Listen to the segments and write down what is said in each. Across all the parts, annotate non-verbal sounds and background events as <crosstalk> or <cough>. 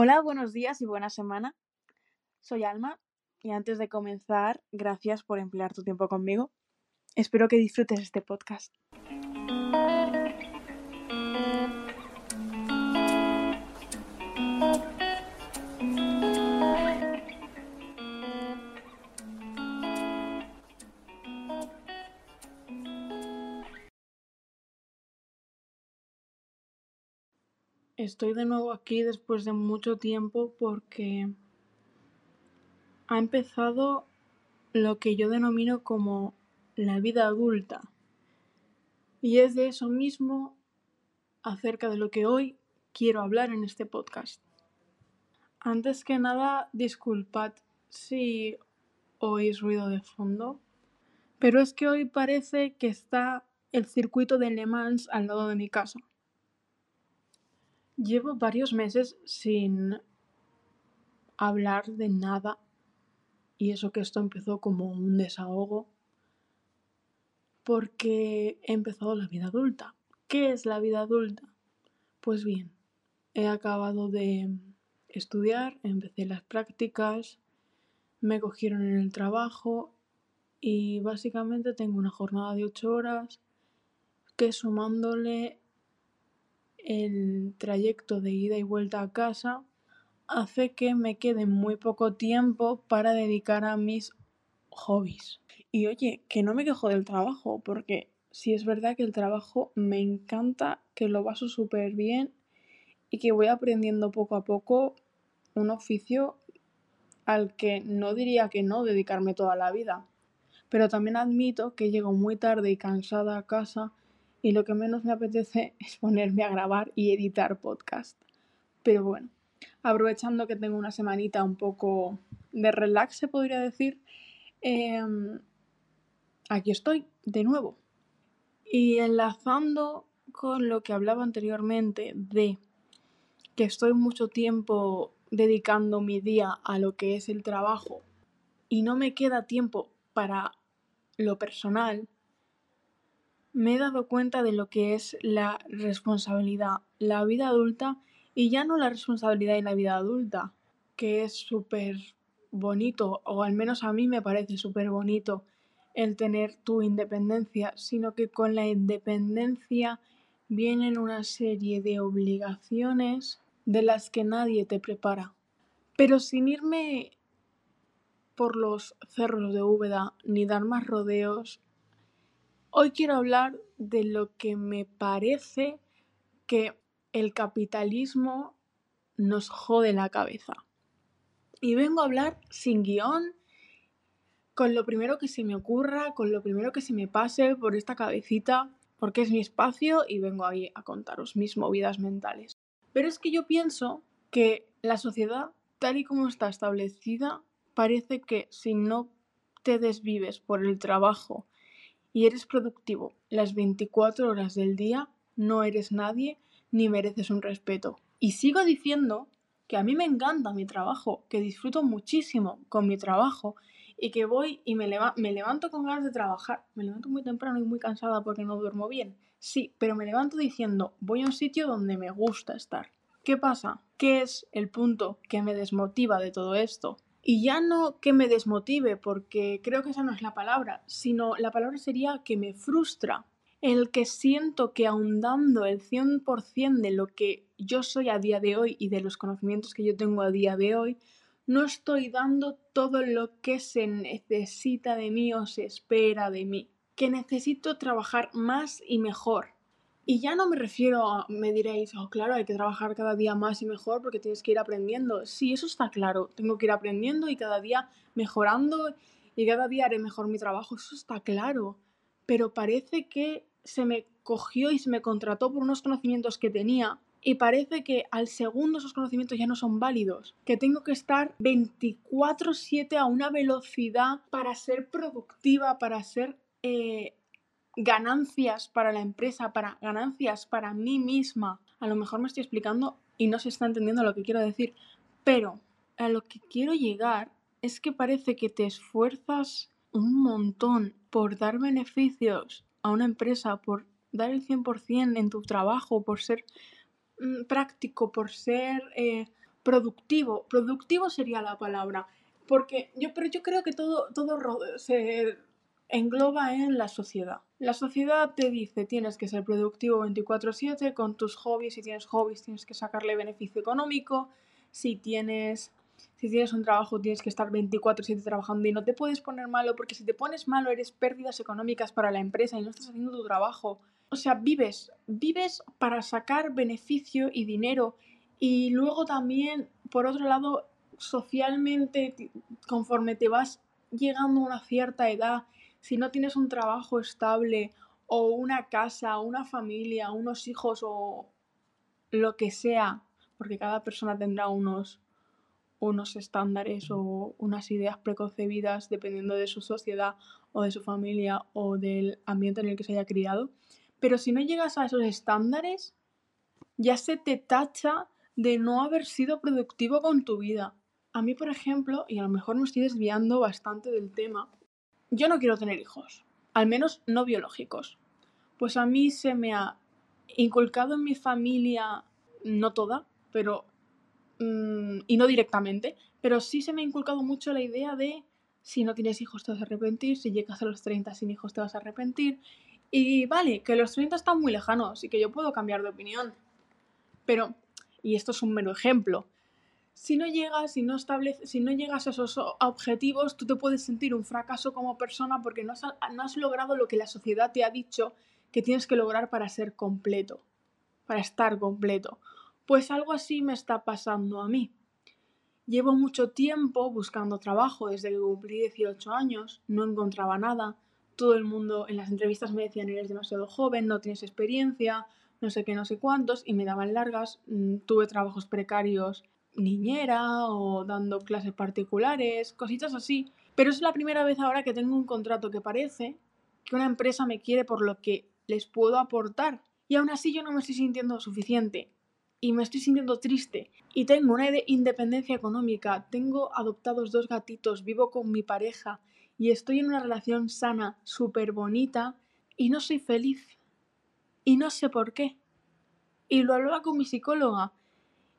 Hola, buenos días y buena semana. Soy Alma y antes de comenzar, gracias por emplear tu tiempo conmigo. Espero que disfrutes este podcast. Estoy de nuevo aquí después de mucho tiempo porque ha empezado lo que yo denomino como la vida adulta. Y es de eso mismo acerca de lo que hoy quiero hablar en este podcast. Antes que nada, disculpad si oís ruido de fondo, pero es que hoy parece que está el circuito de Le Mans al lado de mi casa. Llevo varios meses sin hablar de nada y eso que esto empezó como un desahogo porque he empezado la vida adulta. ¿Qué es la vida adulta? Pues bien, he acabado de estudiar, empecé las prácticas, me cogieron en el trabajo y básicamente tengo una jornada de 8 horas que sumándole el trayecto de ida y vuelta a casa hace que me quede muy poco tiempo para dedicar a mis hobbies. Y oye, que no me quejo del trabajo, porque sí es verdad que el trabajo me encanta, que lo baso súper bien y que voy aprendiendo poco a poco un oficio al que no diría que no dedicarme toda la vida. Pero también admito que llego muy tarde y cansada a casa y lo que menos me apetece <laughs> es ponerme a grabar y editar podcast. Pero bueno, aprovechando que tengo una semanita un poco de relax, se podría decir, em, aquí estoy de nuevo. Y enlazando con lo que hablaba anteriormente de que estoy mucho tiempo dedicando mi día a lo que es el trabajo y no me queda tiempo para lo personal, me he dado cuenta de lo que es la responsabilidad, la vida adulta y ya no la responsabilidad y la vida adulta, que es súper bonito, o al menos a mí me parece súper bonito el tener tu independencia, sino que con la independencia vienen una serie de obligaciones de las que nadie te prepara. Pero sin irme por los cerros de Úbeda ni dar más rodeos, Hoy quiero hablar de lo que me parece que el capitalismo nos jode la cabeza. Y vengo a hablar sin guion, con lo primero que se me ocurra, con lo primero que se me pase por esta cabecita, porque es mi espacio y vengo ahí a contaros mis movidas mentales. Pero es que yo pienso que la sociedad, tal y como está establecida, parece que si no te desvives por el trabajo y eres productivo las 24 horas del día, no eres nadie ni mereces un respeto. Y sigo diciendo que a mí me encanta mi trabajo, que disfruto muchísimo con mi trabajo y que voy y me, me levanto con ganas de trabajar. Me levanto muy temprano y muy cansada porque no duermo bien. Sí, pero me levanto diciendo voy a un sitio donde me gusta estar. ¿Qué pasa? ¿Qué es el punto que me desmotiva de todo esto? Y ya no que me desmotive, porque creo que esa no es la palabra, sino la palabra sería que me frustra. El que siento que ahondando el 100% de lo que yo soy a día de hoy y de los conocimientos que yo tengo a día de hoy, no estoy dando todo lo que se necesita de mí o se espera de mí. Que necesito trabajar más y mejor. Y ya no me refiero a, me diréis, oh, claro, hay que trabajar cada día más y mejor porque tienes que ir aprendiendo. Sí, eso está claro, tengo que ir aprendiendo y cada día mejorando y cada día haré mejor mi trabajo, eso está claro. Pero parece que se me cogió y se me contrató por unos conocimientos que tenía y parece que al segundo esos conocimientos ya no son válidos, que tengo que estar 24/7 a una velocidad para ser productiva, para ser eh, ganancias para la empresa, para ganancias para mí misma. A lo mejor me estoy explicando y no se está entendiendo lo que quiero decir, pero a lo que quiero llegar es que parece que te esfuerzas un montón por dar beneficios a una empresa, por dar el 100% en tu trabajo, por ser mm, práctico, por ser eh, productivo. Productivo sería la palabra. Porque yo, pero yo creo que todo, todo se engloba en la sociedad. La sociedad te dice tienes que ser productivo 24/7 con tus hobbies, si tienes hobbies tienes que sacarle beneficio económico, si tienes, si tienes un trabajo tienes que estar 24/7 trabajando y no te puedes poner malo porque si te pones malo eres pérdidas económicas para la empresa y no estás haciendo tu trabajo. O sea, vives, vives para sacar beneficio y dinero. Y luego también, por otro lado, socialmente, conforme te vas llegando a una cierta edad, si no tienes un trabajo estable o una casa, una familia, unos hijos o lo que sea, porque cada persona tendrá unos, unos estándares o unas ideas preconcebidas dependiendo de su sociedad o de su familia o del ambiente en el que se haya criado. Pero si no llegas a esos estándares, ya se te tacha de no haber sido productivo con tu vida. A mí, por ejemplo, y a lo mejor me estoy desviando bastante del tema, yo no quiero tener hijos, al menos no biológicos. Pues a mí se me ha inculcado en mi familia, no toda, pero... Mm, y no directamente, pero sí se me ha inculcado mucho la idea de si no tienes hijos te vas a arrepentir, si llegas a los 30 sin hijos te vas a arrepentir. Y vale, que los 30 están muy lejanos y que yo puedo cambiar de opinión. Pero y esto es un mero ejemplo. Si no llegas, si no estableces, si no llegas a esos objetivos, tú te puedes sentir un fracaso como persona porque no has, no has logrado lo que la sociedad te ha dicho que tienes que lograr para ser completo, para estar completo. Pues algo así me está pasando a mí. Llevo mucho tiempo buscando trabajo desde que cumplí 18 años, no encontraba nada. Todo el mundo en las entrevistas me decían eres demasiado joven, no tienes experiencia, no sé qué, no sé cuántos, y me daban largas. Mm, tuve trabajos precarios, niñera o dando clases particulares, cositas así. Pero es la primera vez ahora que tengo un contrato que parece que una empresa me quiere por lo que les puedo aportar. Y aún así yo no me estoy sintiendo suficiente. Y me estoy sintiendo triste. Y tengo una independencia económica. Tengo adoptados dos gatitos. Vivo con mi pareja. Y estoy en una relación sana, súper bonita. Y no soy feliz y no sé por qué. Y lo hablaba con mi psicóloga.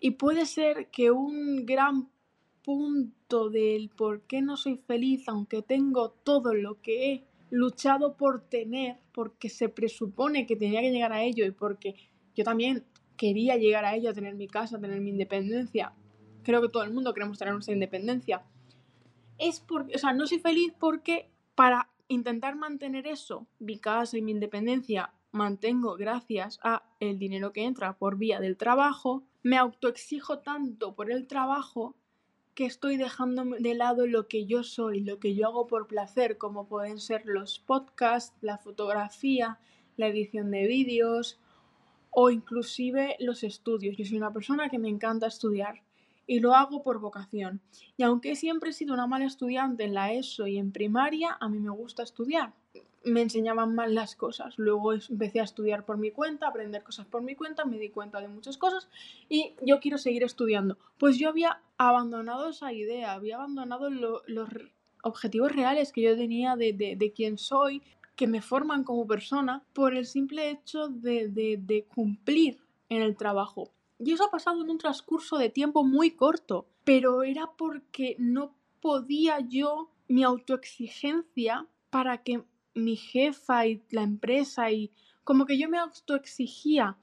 Y puede ser que un gran punto del por qué no soy feliz, aunque tengo todo lo que he luchado por tener, porque se presupone que tenía que llegar a ello y porque yo también quería llegar a ello, a tener mi casa, tener mi independencia. Creo que todo el mundo queremos tener nuestra independencia. Es porque, o sea, no soy feliz porque para intentar mantener eso, mi casa y mi independencia, mantengo gracias a el dinero que entra por vía del trabajo, me autoexijo tanto por el trabajo que estoy dejando de lado lo que yo soy, lo que yo hago por placer, como pueden ser los podcasts, la fotografía, la edición de vídeos o inclusive los estudios. Yo soy una persona que me encanta estudiar y lo hago por vocación. Y aunque siempre he sido una mala estudiante en la ESO y en primaria, a mí me gusta estudiar me enseñaban mal las cosas. Luego empecé a estudiar por mi cuenta, a aprender cosas por mi cuenta, me di cuenta de muchas cosas y yo quiero seguir estudiando. Pues yo había abandonado esa idea, había abandonado los objetivos reales que yo tenía de, de, quién soy, que me forman como persona, por el simple hecho de, de cumplir en el trabajo. Y eso ha pasado en un transcurso de tiempo muy corto, pero era porque no podía yo, mi autoexigencia, para que mi jefa y la empresa y como que yo me autoexigía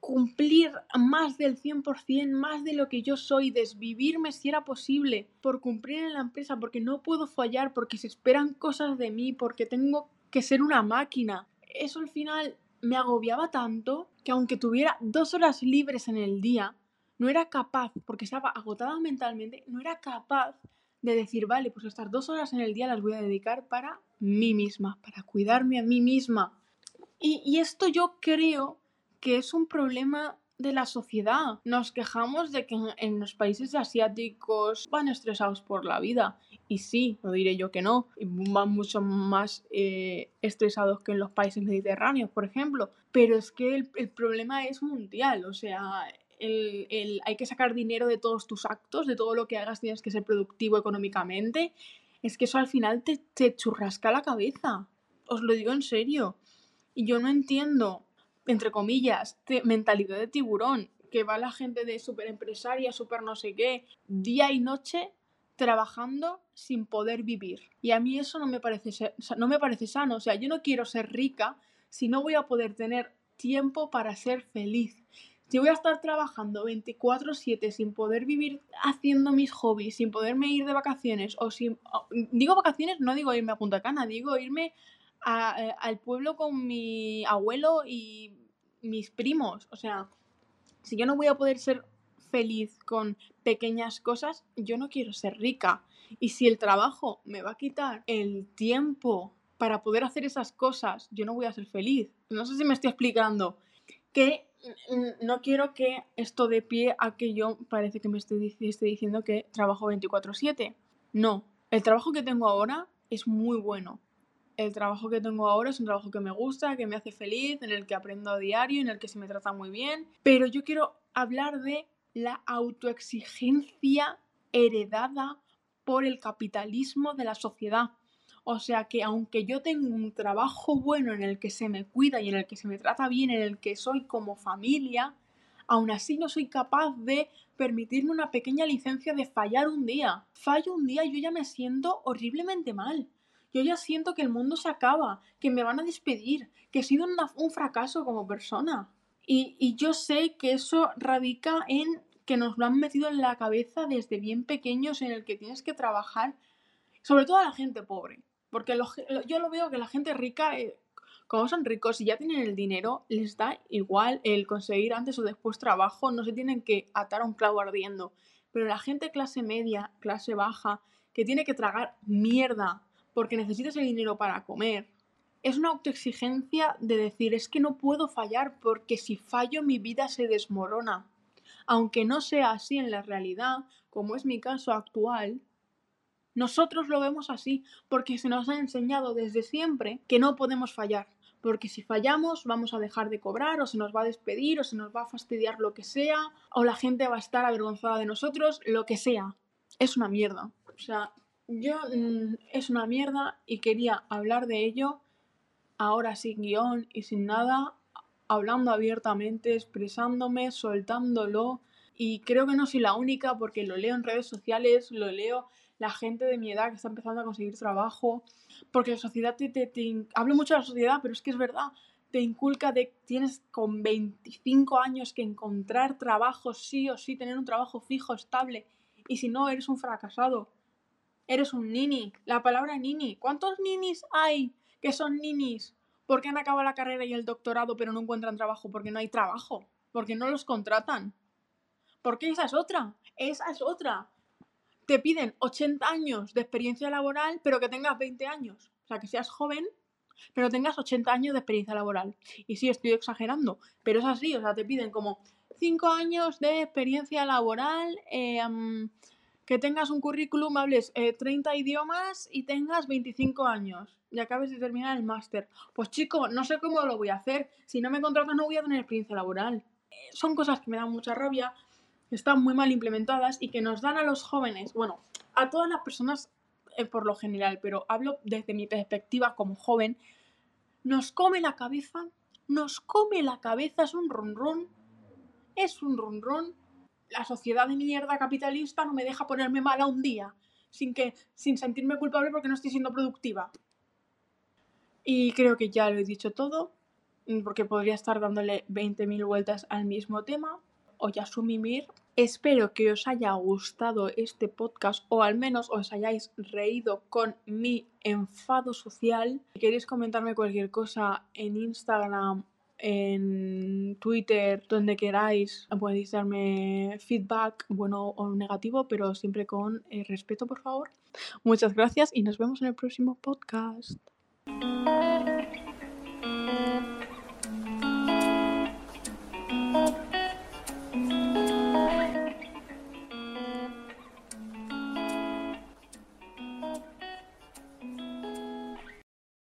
cumplir más del 100%, más de lo que yo soy, desvivirme si era posible por cumplir en la empresa, porque no puedo fallar, porque se esperan cosas de mí, porque tengo que ser una máquina. Eso al final me agobiaba tanto que aunque tuviera dos horas libres en el día, no era capaz, porque estaba agotada mentalmente, no era capaz de decir, vale, pues estas dos horas en el día las voy a dedicar para mí misma, para cuidarme a mí misma. Y, esto yo creo que es un problema de la sociedad. Nos quejamos de que en, los países asiáticos van estresados por la vida. Y sí, no diré yo que no, van mucho más eh, estresados que en los países mediterráneos, por ejemplo. Pero es que el, el problema es mundial, o sea, hay que sacar dinero de todos tus actos, de todo lo que hagas tienes que ser productivo económicamente, es que eso al final te, te churrasca la cabeza. Os lo digo en serio. Y yo no entiendo, entre comillas, mentalidad de tiburón. que va la gente de súper empresaria, súper no sé qué, día y noche trabajando sin poder vivir. Y a mí eso no me parece, no me parece sano. O sea, yo no quiero ser rica si no voy a poder tener tiempo para ser feliz. Si voy a estar trabajando 24/7 sin poder vivir haciendo mis hobbies, sin poderme ir de vacaciones, o sin... Digo vacaciones, no digo irme a Punta Cana, digo irme eh, al pueblo con mi abuelo y mis primos. O sea, si yo no voy a poder ser feliz con pequeñas cosas, yo no quiero ser rica. Y si el trabajo me va a quitar el tiempo para poder hacer esas cosas, yo no voy a ser feliz. No sé si me estoy explicando. Que no quiero que esto de pie a que yo parece que me estoy, diciendo que trabajo 24/7. No, el trabajo que tengo ahora es muy bueno. El trabajo que tengo ahora es un trabajo que me gusta, que me hace feliz, en el que aprendo a diario, en el que se me trata muy bien. Pero yo quiero hablar de la autoexigencia heredada por el capitalismo de la sociedad. O sea que aunque yo tengo un trabajo bueno en el que se me cuida y en el que se me trata bien, en el que soy como familia, aún así no soy capaz de permitirme una pequeña licencia de fallar un día. Fallo un día y yo ya me siento horriblemente mal. Yo ya siento que el mundo se acaba, que me van a despedir, que he sido un fracaso como persona. Y, y yo sé que eso radica en que nos lo han metido en la cabeza desde bien pequeños en el que tienes que trabajar, sobre todo a la gente pobre. Porque yo lo veo que la gente rica, eh, como son ricos y ya tienen el dinero, les da igual el conseguir antes o después trabajo, no se tienen que atar a un clavo ardiendo. Pero la gente clase media, clase baja, que tiene que tragar mierda porque necesitas el dinero para comer, es una autoexigencia de decir es que no puedo fallar porque si fallo mi vida se desmorona. Aunque no sea así en la realidad, como es mi caso actual, nosotros lo vemos así porque se nos ha enseñado desde siempre que no podemos fallar, porque si fallamos vamos a dejar de cobrar o se nos va a despedir o se nos va a fastidiar lo que sea o la gente va a estar avergonzada de nosotros, lo que sea. Es una mierda. O sea, yo mm, es una mierda y quería hablar de ello ahora sin guion y sin nada, hablando abiertamente, expresándome, soltándolo. Y creo que no soy la única porque lo leo en redes sociales, lo leo la gente de mi edad que está empezando a conseguir trabajo, porque la sociedad te, te, hablo mucho de la sociedad, pero es que es verdad, te inculca de tienes con 25 años que encontrar trabajo sí o sí, tener un trabajo fijo, estable, y si no, eres un fracasado. Eres un nini. La palabra nini. ¿Cuántos ninis hay que son ninis porque han acabado la carrera y el doctorado pero no encuentran trabajo porque no hay trabajo? Porque no los contratan. Porque esa es otra. Esa es otra te piden 80 años de experiencia laboral, pero que tengas 20 años. O sea, que seas joven, pero tengas 80 años de experiencia laboral. Y sí, estoy exagerando, pero es así. O sea, te piden como 5 años de experiencia laboral, eh, que tengas un currículum, hables 30 eh, idiomas y tengas 25 años y acabes de terminar el máster. Pues chico, no sé cómo lo voy a hacer. Si no me contratan no voy a tener experiencia laboral. Eh, son cosas que me dan mucha rabia, están muy mal implementadas y que nos dan a los jóvenes, bueno, a todas las personas eh, por lo general, pero hablo desde mi perspectiva como joven, nos come la cabeza, nos come la cabeza, es un ronrón, es un ronrón. La sociedad de mierda capitalista no me deja ponerme mala un día, sin que, sin sentirme culpable porque no estoy siendo productiva. Y creo que ya lo he dicho todo, porque podría estar dándole 20.000 vueltas al mismo tema o Yasumimir. Espero que os haya gustado este podcast o al menos os hayáis reído con mi enfado social. Si queréis comentarme cualquier cosa en Instagram, en Twitter, donde queráis, podéis darme feedback, bueno o negativo, pero siempre con eh, respeto, por favor. Muchas gracias y nos vemos en el próximo podcast.